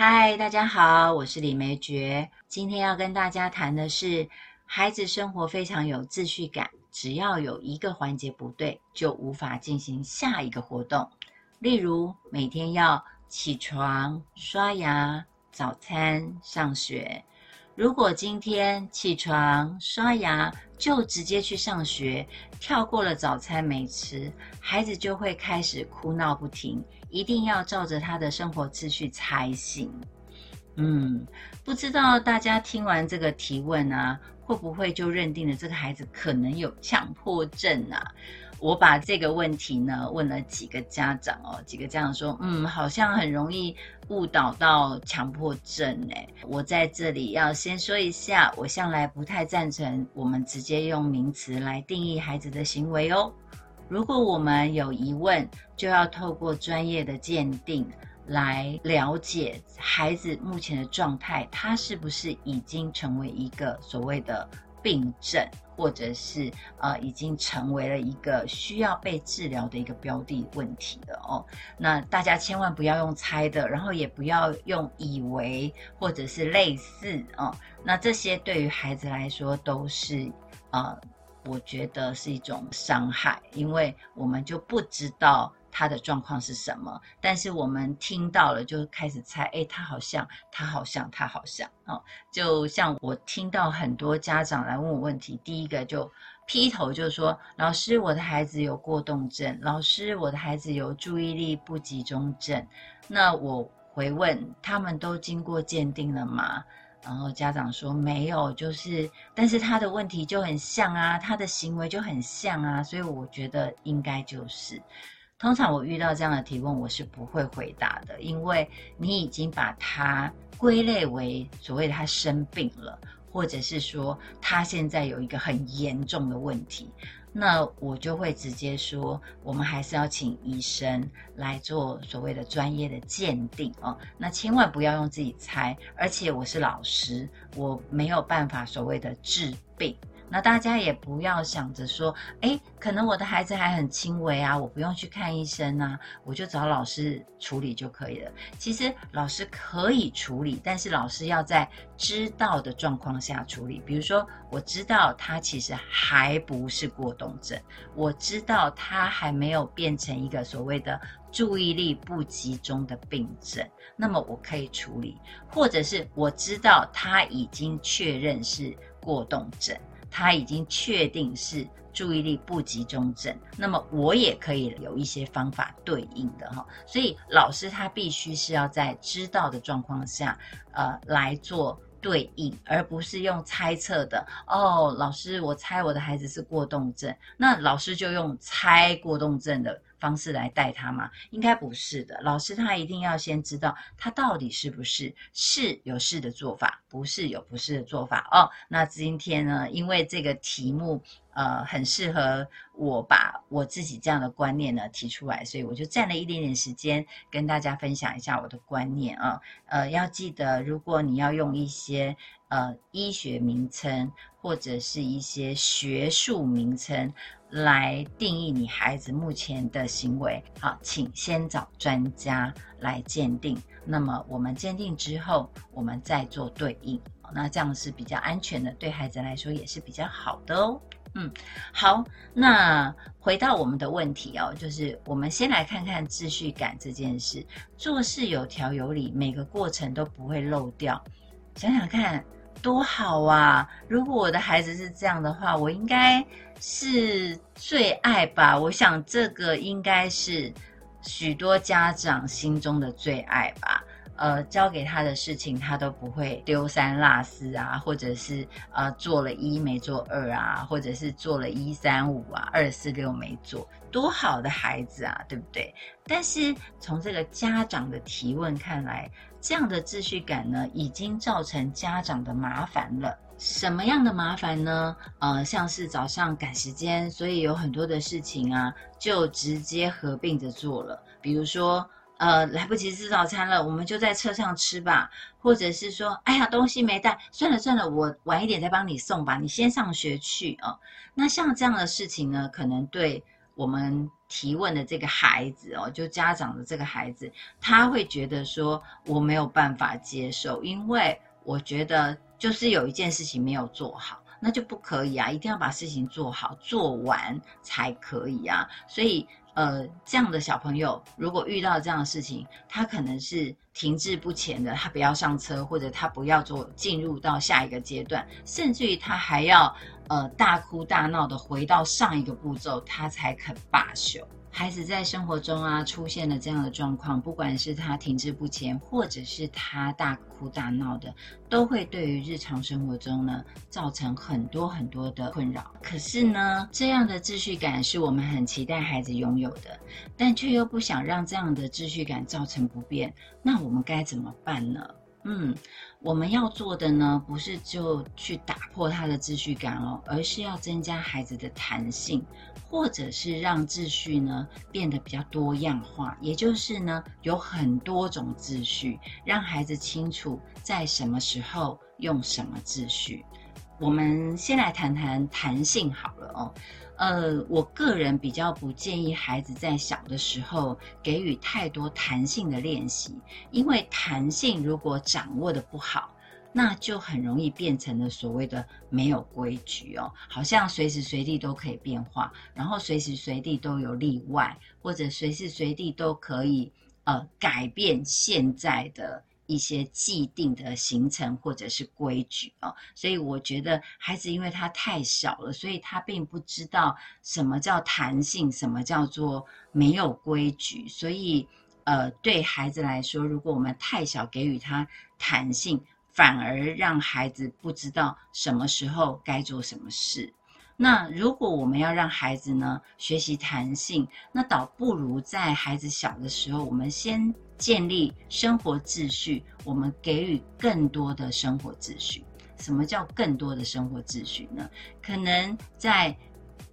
嗨，大家好，我是李梅珏。今天要跟大家谈的是，孩子生活非常有秩序感，只要有一个环节不对，就无法进行下一个活动。例如，每天要起床、刷牙、早餐、上学。如果今天起床、刷牙就直接去上学，跳过了早餐没吃，孩子就会开始哭闹不停。一定要照着他的生活秩序才行。嗯，不知道大家听完这个提问啊，会不会就认定了这个孩子可能有强迫症啊？我把这个问题呢问了几个家长哦，几个家长说，嗯，好像很容易误导到强迫症哎。我在这里要先说一下，我向来不太赞成我们直接用名词来定义孩子的行为哦。如果我们有疑问，就要透过专业的鉴定来了解孩子目前的状态，他是不是已经成为一个所谓的病症，或者是呃已经成为了一个需要被治疗的一个标的问题了哦。那大家千万不要用猜的，然后也不要用以为或者是类似哦。那这些对于孩子来说都是呃。我觉得是一种伤害，因为我们就不知道他的状况是什么，但是我们听到了就开始猜，哎，他好像，他好像，他好像，哦，就像我听到很多家长来问我问题，第一个就劈头就说，老师，我的孩子有过动症，老师，我的孩子有注意力不集中症，那我回问，他们都经过鉴定了吗？然后家长说没有，就是，但是他的问题就很像啊，他的行为就很像啊，所以我觉得应该就是。通常我遇到这样的提问，我是不会回答的，因为你已经把他归类为所谓他生病了，或者是说他现在有一个很严重的问题。那我就会直接说，我们还是要请医生来做所谓的专业的鉴定哦。那千万不要用自己猜，而且我是老师，我没有办法所谓的治病。那大家也不要想着说，哎，可能我的孩子还很轻微啊，我不用去看医生啊，我就找老师处理就可以了。其实老师可以处理，但是老师要在知道的状况下处理。比如说，我知道他其实还不是过动症，我知道他还没有变成一个所谓的注意力不集中的病症，那么我可以处理，或者是我知道他已经确认是过动症。他已经确定是注意力不集中症，那么我也可以有一些方法对应的哈。所以老师他必须是要在知道的状况下，呃，来做对应，而不是用猜测的。哦，老师，我猜我的孩子是过动症，那老师就用猜过动症的。方式来带他吗？应该不是的。老师他一定要先知道他到底是不是是有是的做法，不是有不是的做法哦。那今天呢，因为这个题目呃很适合我把我自己这样的观念呢提出来，所以我就占了一点点时间跟大家分享一下我的观念啊。呃，要记得，如果你要用一些呃医学名称或者是一些学术名称。来定义你孩子目前的行为，好，请先找专家来鉴定。那么我们鉴定之后，我们再做对应，那这样是比较安全的，对孩子来说也是比较好的哦。嗯，好，那回到我们的问题哦，就是我们先来看看秩序感这件事，做事有条有理，每个过程都不会漏掉。想想看。多好啊！如果我的孩子是这样的话，我应该是最爱吧？我想这个应该是许多家长心中的最爱吧。呃，交给他的事情，他都不会丢三落四啊，或者是呃做了一没做二啊，或者是做了一三五啊，二四六没做，多好的孩子啊，对不对？但是从这个家长的提问看来，这样的秩序感呢，已经造成家长的麻烦了。什么样的麻烦呢？呃，像是早上赶时间，所以有很多的事情啊，就直接合并着做了，比如说。呃，来不及吃早餐了，我们就在车上吃吧。或者是说，哎呀，东西没带，算了算了，我晚一点再帮你送吧。你先上学去啊。那像这样的事情呢，可能对我们提问的这个孩子哦，就家长的这个孩子，他会觉得说我没有办法接受，因为我觉得就是有一件事情没有做好，那就不可以啊，一定要把事情做好做完才可以啊。所以呃，这样的小朋友如果遇到这样的事情，他可能是停滞不前的，他不要上车，或者他不要做进入到下一个阶段，甚至于他还要。呃，大哭大闹的回到上一个步骤，他才肯罢休。孩子在生活中啊出现了这样的状况，不管是他停滞不前，或者是他大哭大闹的，都会对于日常生活中呢造成很多很多的困扰。可是呢，这样的秩序感是我们很期待孩子拥有的，但却又不想让这样的秩序感造成不便。那我们该怎么办呢？嗯。我们要做的呢，不是就去打破他的秩序感哦，而是要增加孩子的弹性，或者是让秩序呢变得比较多样化，也就是呢有很多种秩序，让孩子清楚在什么时候用什么秩序。我们先来谈谈弹性好了哦。呃，我个人比较不建议孩子在小的时候给予太多弹性的练习，因为弹性如果掌握的不好，那就很容易变成了所谓的没有规矩哦，好像随时随地都可以变化，然后随时随地都有例外，或者随时随地都可以呃改变现在的。一些既定的行程或者是规矩哦，所以我觉得孩子因为他太小了，所以他并不知道什么叫弹性，什么叫做没有规矩。所以，呃，对孩子来说，如果我们太小给予他弹性，反而让孩子不知道什么时候该做什么事。那如果我们要让孩子呢学习弹性，那倒不如在孩子小的时候，我们先。建立生活秩序，我们给予更多的生活秩序。什么叫更多的生活秩序呢？可能在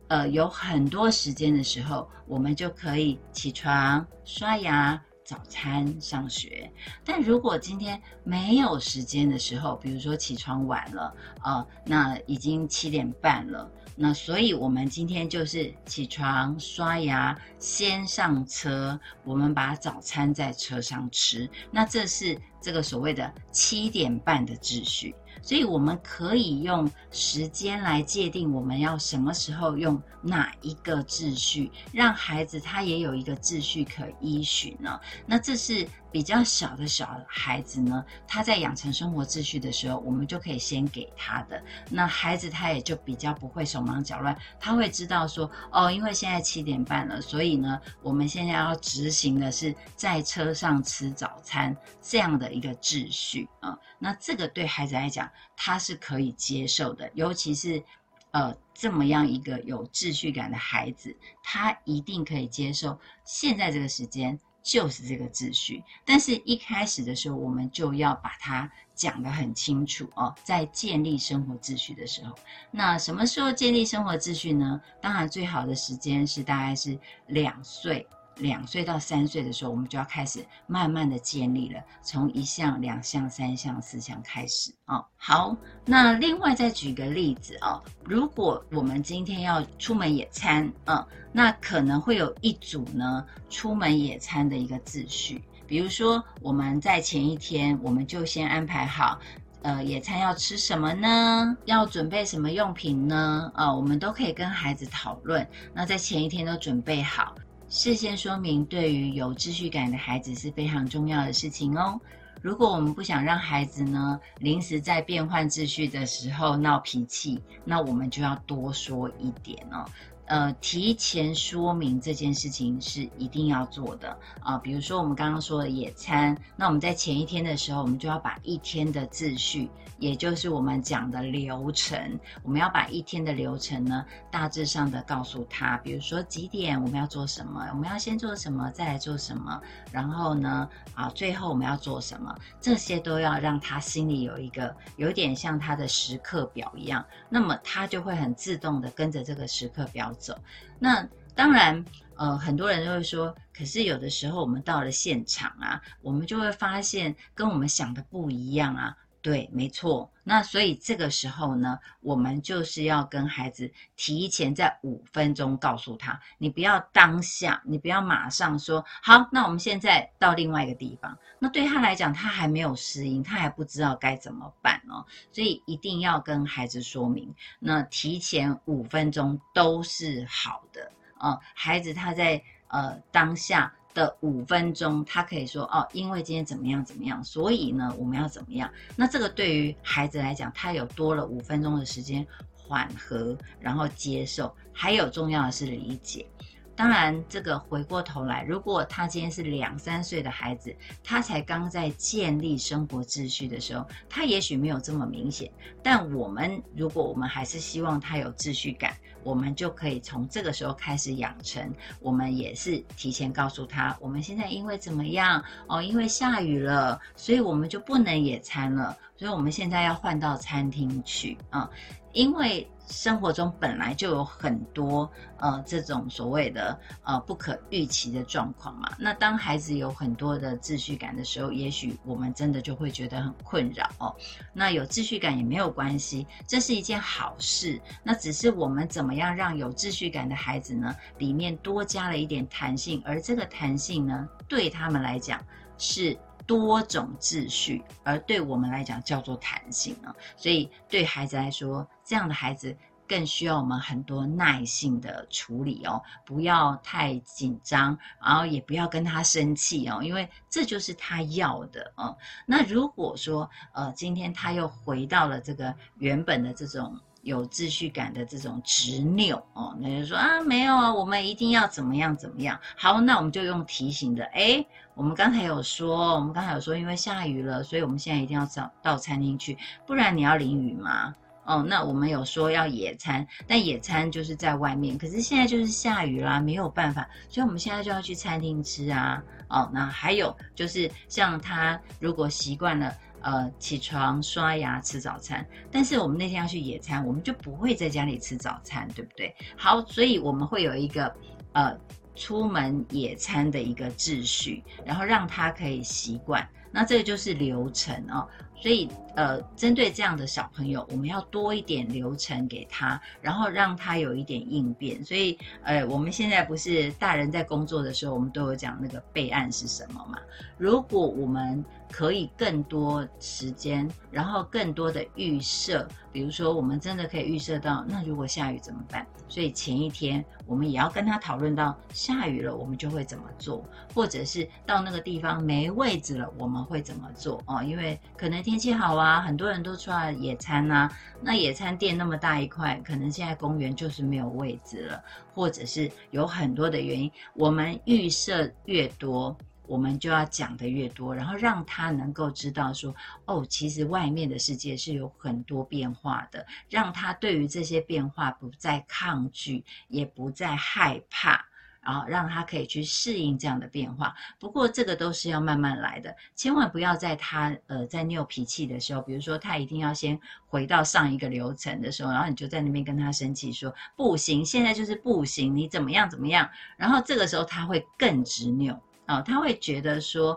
呃有很多时间的时候，我们就可以起床、刷牙、早餐、上学。但如果今天没有时间的时候，比如说起床晚了，呃，那已经七点半了。那所以，我们今天就是起床、刷牙，先上车，我们把早餐在车上吃。那这是这个所谓的七点半的秩序。所以我们可以用时间来界定我们要什么时候用哪一个秩序，让孩子他也有一个秩序可依循呢？那这是比较小的小孩子呢，他在养成生活秩序的时候，我们就可以先给他的。那孩子他也就比较不会手忙脚乱，他会知道说，哦，因为现在七点半了，所以呢，我们现在要执行的是在车上吃早餐这样的一个秩序啊。那这个对孩子来讲，他是可以接受的，尤其是，呃，这么样一个有秩序感的孩子，他一定可以接受。现在这个时间就是这个秩序，但是一开始的时候，我们就要把它讲得很清楚哦。在建立生活秩序的时候，那什么时候建立生活秩序呢？当然，最好的时间是大概是两岁。两岁到三岁的时候，我们就要开始慢慢的建立了，从一项、两项、三项、四项开始啊。好，那另外再举个例子啊，如果我们今天要出门野餐啊，那可能会有一组呢出门野餐的一个秩序，比如说我们在前一天我们就先安排好，呃，野餐要吃什么呢？要准备什么用品呢？啊，我们都可以跟孩子讨论，那在前一天都准备好。事先说明对于有秩序感的孩子是非常重要的事情哦。如果我们不想让孩子呢临时在变换秩序的时候闹脾气，那我们就要多说一点哦。呃，提前说明这件事情是一定要做的啊。比如说我们刚刚说的野餐，那我们在前一天的时候，我们就要把一天的秩序。也就是我们讲的流程，我们要把一天的流程呢，大致上的告诉他，比如说几点我们要做什么，我们要先做什么，再来做什么，然后呢，啊，最后我们要做什么，这些都要让他心里有一个有点像他的时刻表一样，那么他就会很自动的跟着这个时刻表走。那当然，呃，很多人都会说，可是有的时候我们到了现场啊，我们就会发现跟我们想的不一样啊。对，没错。那所以这个时候呢，我们就是要跟孩子提前在五分钟告诉他，你不要当下，你不要马上说好，那我们现在到另外一个地方。那对他来讲，他还没有适应，他还不知道该怎么办哦。所以一定要跟孩子说明，那提前五分钟都是好的啊。孩子他在呃当下。的五分钟，他可以说哦，因为今天怎么样怎么样，所以呢，我们要怎么样？那这个对于孩子来讲，他有多了五分钟的时间缓和，然后接受，还有重要的是理解。当然，这个回过头来，如果他今天是两三岁的孩子，他才刚在建立生活秩序的时候，他也许没有这么明显。但我们如果我们还是希望他有秩序感，我们就可以从这个时候开始养成。我们也是提前告诉他，我们现在因为怎么样哦，因为下雨了，所以我们就不能野餐了，所以我们现在要换到餐厅去啊，因为。生活中本来就有很多呃这种所谓的呃不可预期的状况嘛。那当孩子有很多的秩序感的时候，也许我们真的就会觉得很困扰哦。那有秩序感也没有关系，这是一件好事。那只是我们怎么样让有秩序感的孩子呢，里面多加了一点弹性，而这个弹性呢，对他们来讲是。多种秩序，而对我们来讲叫做弹性啊。所以对孩子来说，这样的孩子更需要我们很多耐性的处理哦，不要太紧张，然后也不要跟他生气哦，因为这就是他要的哦。那如果说呃，今天他又回到了这个原本的这种。有秩序感的这种执拗哦，那就说啊，没有啊，我们一定要怎么样怎么样。好，那我们就用提醒的，哎，我们刚才有说，我们刚才有说，因为下雨了，所以我们现在一定要找到餐厅去，不然你要淋雨吗？哦，那我们有说要野餐，但野餐就是在外面，可是现在就是下雨啦，没有办法，所以我们现在就要去餐厅吃啊。哦，那还有就是像他如果习惯了。呃，起床刷牙吃早餐，但是我们那天要去野餐，我们就不会在家里吃早餐，对不对？好，所以我们会有一个呃出门野餐的一个秩序，然后让他可以习惯。那这个就是流程哦。所以，呃，针对这样的小朋友，我们要多一点流程给他，然后让他有一点应变。所以，呃，我们现在不是大人在工作的时候，我们都有讲那个备案是什么嘛？如果我们可以更多时间，然后更多的预设，比如说，我们真的可以预设到，那如果下雨怎么办？所以前一天我们也要跟他讨论到，下雨了我们就会怎么做，或者是到那个地方没位置了，我们会怎么做？哦，因为可能天气好啊，啊很多人都出来野餐呐，那野餐垫那么大一块，可能现在公园就是没有位置了，或者是有很多的原因，我们预设越多。我们就要讲的越多，然后让他能够知道说，哦，其实外面的世界是有很多变化的，让他对于这些变化不再抗拒，也不再害怕，然后让他可以去适应这样的变化。不过这个都是要慢慢来的，千万不要在他呃在拗脾气的时候，比如说他一定要先回到上一个流程的时候，然后你就在那边跟他生气说不行，现在就是不行，你怎么样怎么样，然后这个时候他会更执拗。哦，他会觉得说，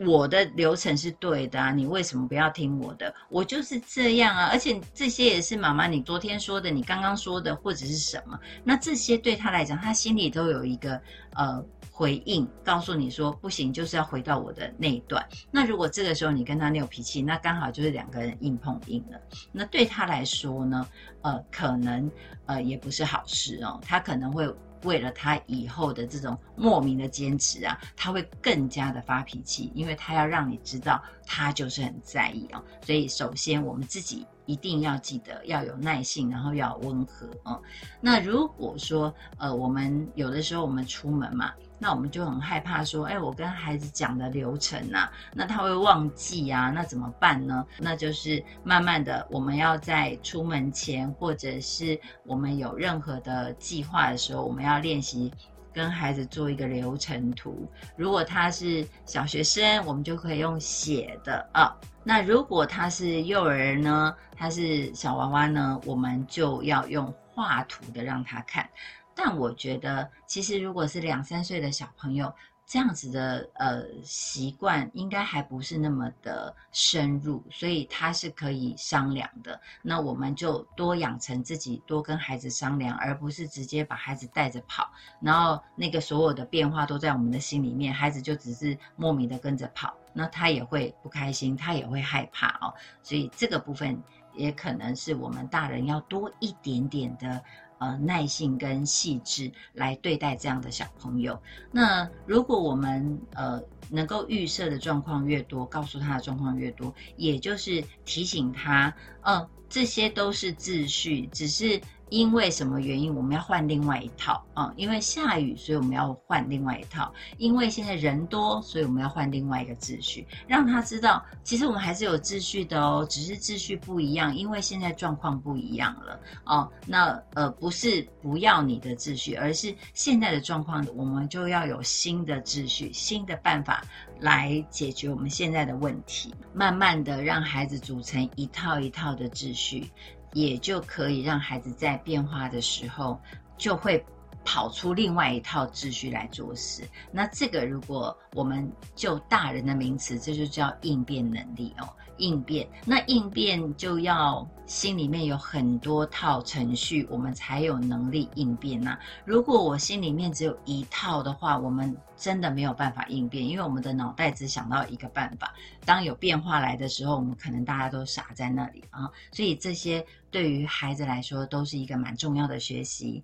我的流程是对的啊，你为什么不要听我的？我就是这样啊，而且这些也是妈妈你昨天说的，你刚刚说的，或者是什么？那这些对他来讲，他心里都有一个呃回应，告诉你说不行，就是要回到我的那一段。那如果这个时候你跟他拗脾气，那刚好就是两个人硬碰硬了。那对他来说呢，呃，可能呃也不是好事哦，他可能会。为了他以后的这种莫名的坚持啊，他会更加的发脾气，因为他要让你知道他就是很在意啊。所以首先我们自己一定要记得要有耐性，然后要温和哦。那如果说呃，我们有的时候我们出门嘛。那我们就很害怕说，哎，我跟孩子讲的流程啊，那他会忘记啊，那怎么办呢？那就是慢慢的，我们要在出门前，或者是我们有任何的计划的时候，我们要练习跟孩子做一个流程图。如果他是小学生，我们就可以用写的啊。那如果他是幼儿呢，他是小娃娃呢，我们就要用画图的让他看。但我觉得，其实如果是两三岁的小朋友，这样子的呃习惯应该还不是那么的深入，所以他是可以商量的。那我们就多养成自己多跟孩子商量，而不是直接把孩子带着跑，然后那个所有的变化都在我们的心里面，孩子就只是莫名的跟着跑，那他也会不开心，他也会害怕哦。所以这个部分也可能是我们大人要多一点点的。呃，耐性跟细致来对待这样的小朋友。那如果我们呃能够预设的状况越多，告诉他的状况越多，也就是提醒他，嗯，这些都是秩序，只是。因为什么原因，我们要换另外一套啊？因为下雨，所以我们要换另外一套。因为现在人多，所以我们要换另外一个秩序，让他知道，其实我们还是有秩序的哦，只是秩序不一样，因为现在状况不一样了哦。那呃，不是不要你的秩序，而是现在的状况，我们就要有新的秩序、新的办法来解决我们现在的问题。慢慢的让孩子组成一套一套的秩序。也就可以让孩子在变化的时候，就会跑出另外一套秩序来做事。那这个，如果我们就大人的名词，这就叫应变能力哦。应变，那应变就要心里面有很多套程序，我们才有能力应变呐。如果我心里面只有一套的话，我们真的没有办法应变，因为我们的脑袋只想到一个办法。当有变化来的时候，我们可能大家都傻在那里啊。所以这些对于孩子来说都是一个蛮重要的学习。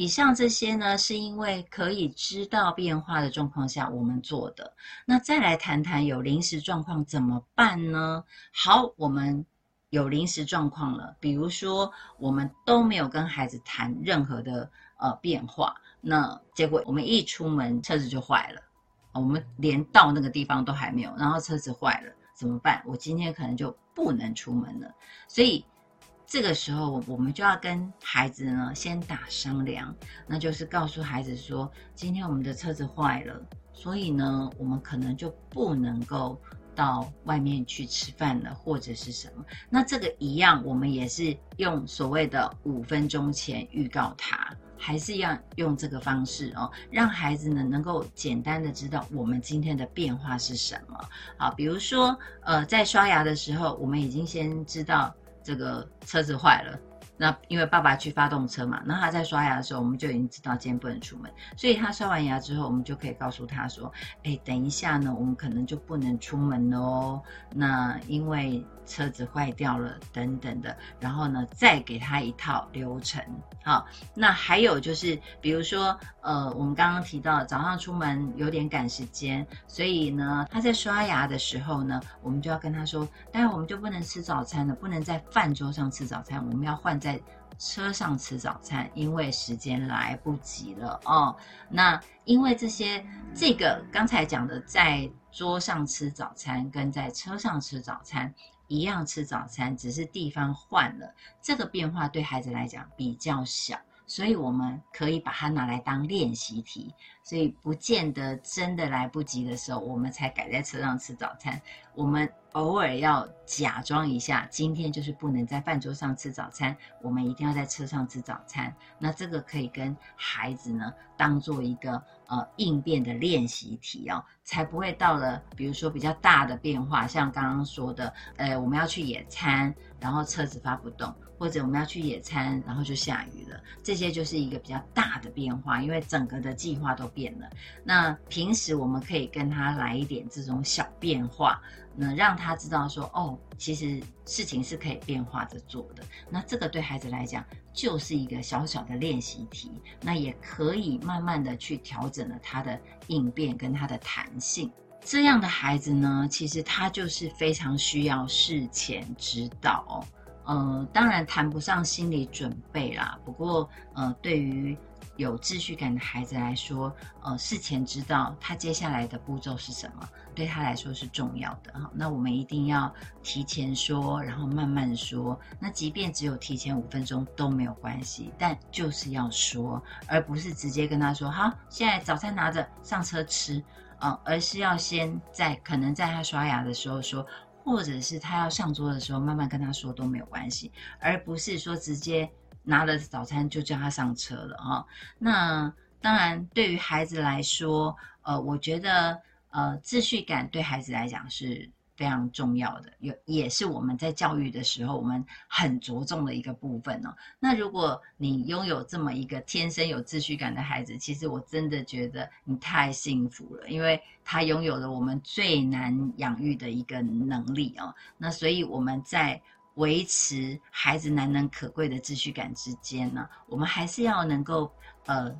以上这些呢，是因为可以知道变化的状况下我们做的。那再来谈谈有临时状况怎么办呢？好，我们有临时状况了，比如说我们都没有跟孩子谈任何的呃变化，那结果我们一出门车子就坏了，我们连到那个地方都还没有，然后车子坏了怎么办？我今天可能就不能出门了，所以。这个时候，我们就要跟孩子呢先打商量，那就是告诉孩子说，今天我们的车子坏了，所以呢，我们可能就不能够到外面去吃饭了，或者是什么。那这个一样，我们也是用所谓的五分钟前预告他，还是要用这个方式哦，让孩子呢能够简单的知道我们今天的变化是什么。好，比如说，呃，在刷牙的时候，我们已经先知道。这个车子坏了，那因为爸爸去发动车嘛，那他在刷牙的时候，我们就已经知道今天不能出门，所以他刷完牙之后，我们就可以告诉他说：“哎，等一下呢，我们可能就不能出门了哦。”那因为。车子坏掉了，等等的，然后呢，再给他一套流程。好，那还有就是，比如说，呃，我们刚刚提到早上出门有点赶时间，所以呢，他在刷牙的时候呢，我们就要跟他说，待会我们就不能吃早餐了，不能在饭桌上吃早餐，我们要换在车上吃早餐，因为时间来不及了哦。那因为这些，这个刚才讲的，在桌上吃早餐跟在车上吃早餐。一样吃早餐，只是地方换了，这个变化对孩子来讲比较小，所以我们可以把它拿来当练习题，所以不见得真的来不及的时候，我们才改在车上吃早餐。我们偶尔要假装一下，今天就是不能在饭桌上吃早餐，我们一定要在车上吃早餐。那这个可以跟孩子呢当做一个呃应变的练习题哦，才不会到了比如说比较大的变化，像刚刚说的，呃，我们要去野餐，然后车子发不动，或者我们要去野餐，然后就下雨了，这些就是一个比较大的变化，因为整个的计划都变了。那平时我们可以跟他来一点这种小变化。能让他知道说，哦，其实事情是可以变化着做的。那这个对孩子来讲就是一个小小的练习题，那也可以慢慢的去调整了他的应变跟他的弹性。这样的孩子呢，其实他就是非常需要事前指导哦。呃，当然谈不上心理准备啦，不过呃，对于。有秩序感的孩子来说，呃，事前知道他接下来的步骤是什么，对他来说是重要的哈。那我们一定要提前说，然后慢慢说。那即便只有提前五分钟都没有关系，但就是要说，而不是直接跟他说：“好，现在早餐拿着上车吃。”啊，而是要先在可能在他刷牙的时候说，或者是他要上桌的时候慢慢跟他说都没有关系，而不是说直接。拿了早餐就叫他上车了哈。那当然，对于孩子来说，呃，我觉得呃，秩序感对孩子来讲是。非常重要的，有也是我们在教育的时候，我们很着重的一个部分哦。那如果你拥有这么一个天生有秩序感的孩子，其实我真的觉得你太幸福了，因为他拥有了我们最难养育的一个能力哦。那所以我们在维持孩子难能可贵的秩序感之间呢，我们还是要能够呃。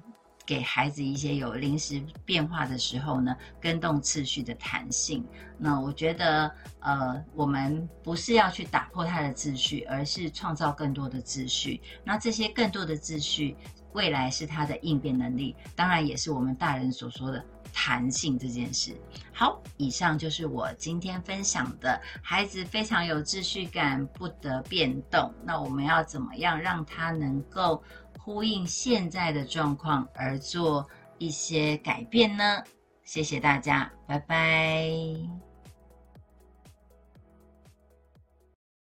给孩子一些有临时变化的时候呢，跟动次序的弹性。那我觉得，呃，我们不是要去打破他的秩序，而是创造更多的秩序。那这些更多的秩序，未来是他的应变能力，当然也是我们大人所说的弹性这件事。好，以上就是我今天分享的，孩子非常有秩序感，不得变动。那我们要怎么样让他能够？呼应现在的状况而做一些改变呢？谢谢大家，拜拜。